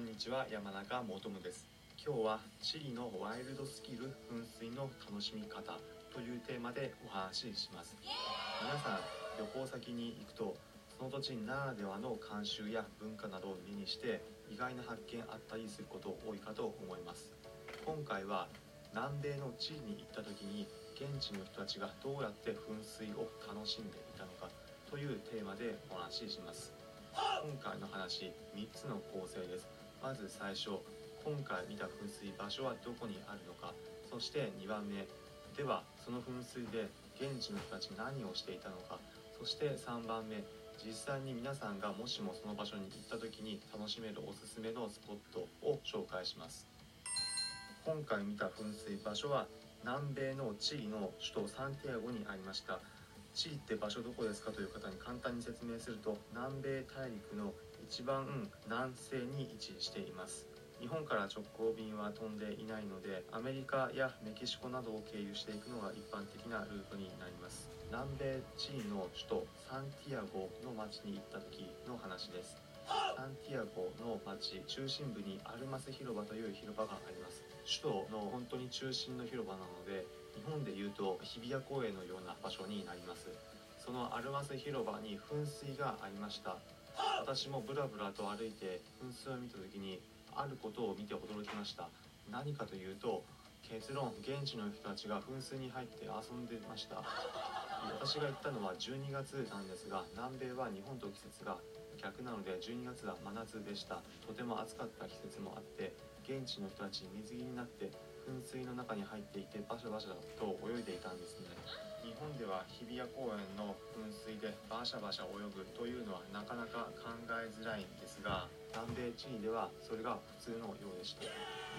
んにちは山中もとむです。今日はチリのワイルドスキル噴水の楽しみ方というテーマでお話しします。皆さん旅行先に行くとその土地ならではの慣習や文化などを目にして意外な発見あったりすること多いかと思います。今回は南米のチリに行った時に現地の人たちがどうやって噴水を楽しんでいたのかというテーマでお話しします。今回の話3つの構成です。まず最初今回見た噴水場所はどこにあるのかそして2番目ではその噴水で現地の人たち何をしていたのかそして3番目実際に皆さんがもしもその場所に行った時に楽しめるおすすめのスポットを紹介します。今回見た噴水場所は南米のチリの首都サンティアゴにありました。チリって場所どこですかという方に簡単に説明すると南米大陸の一番南西に位置しています。日本から直行便は飛んでいないのでアメリカやメキシコなどを経由していくのが一般的なルートになります。南米チリの首都サンティアゴの町に行った時の話です。サンティアゴの町中心部にアルマス広場という広場があります。首都の本当に中心の広場なので日本でいうと日比谷公園のような場所になります。そのアルマス広場に噴水がありました。私もブラブラと歩いて噴水を見た時にあることを見て驚きました。何かというと結論現地の人たちが噴水に入って遊んでました。私が行ったのは12月なんですが南米は日本と季節が逆なので12月は真夏でした。とても暑かった季節もあって現地の人たち水着になって噴水の中に入っていてバシャバシャと泳いでいたんですね。日本では日比谷公園の噴水でバシャバシャ泳ぐというのはなかなか考えづらいんですが南米チリではそれが普通のようでした意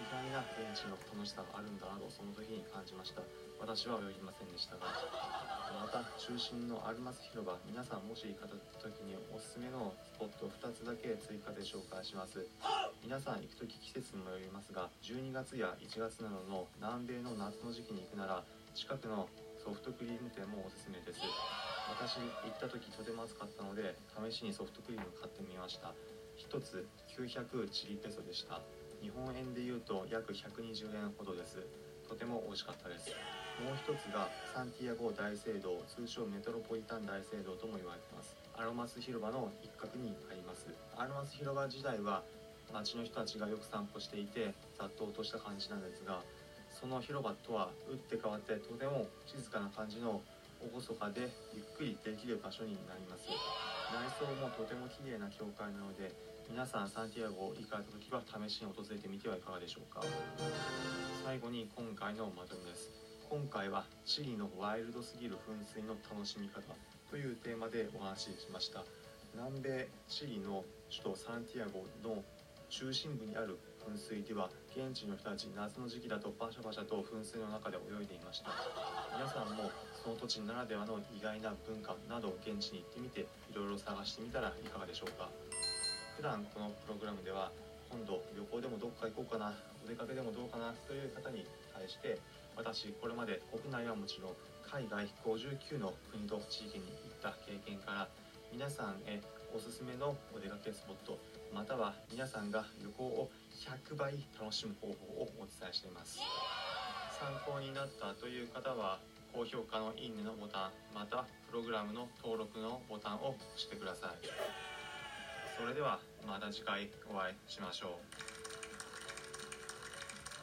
外な現地の楽しさがあるんだなとその時に感じました。私は泳ぎませんでしたがまた中心のアルマス広場皆さんもし行かれた時におすすめのスポット2つだけ追加で紹介します。皆さん行く時季節にもよりますが12月や1月などの南米の夏の時期に行くなら近くのソフトクリーム店もおすすめです。私行った時とても暑かったので試しにソフトクリーム買ってみました。1つ900チリペソでした。日本円で言うと約120円ほどです。とても美味しかったです。もう一つがサンティアゴ大聖堂通称メトロポリタン大聖堂とも言われています。アロマス広場の一角にあります。アロマス広場時代は町の人たちがよく散歩していて雑踏とした感じなんですがその広場とは打って変わってとても静かな感じの厳かでゆっくりできる場所になります。内装もとても綺麗な教会なので皆さんサンティアゴ行かれた時は試しに訪れてみてはいかがでしょうか。最後に今回のまとめです。今回はチリのワイルドすぎる噴水の楽しみ方というテーマでお話ししました。南米チリの首都サンティアゴの中心部にある噴水では現地の人たち夏の時期だとバシャバシャと噴水の中で泳いでいました。皆さんもその土地ならではの意外な文化などを現地に行ってみていろいろ探してみたらいかがでしょうか。普段このプログラムでは今度旅行でもどっか行こうかなお出かけでもどうかなという方に対して私これまで国内はもちろん海外59の国と地域に行った経験から皆さんへおすすめのお出かけスポットまたは皆さんが旅行を100倍楽しむ方法をお伝えしています。参考になったという方は高評価のいいねのボタンまたプログラムの登録のボタンを押してください。それではまた次回お会いしましょう。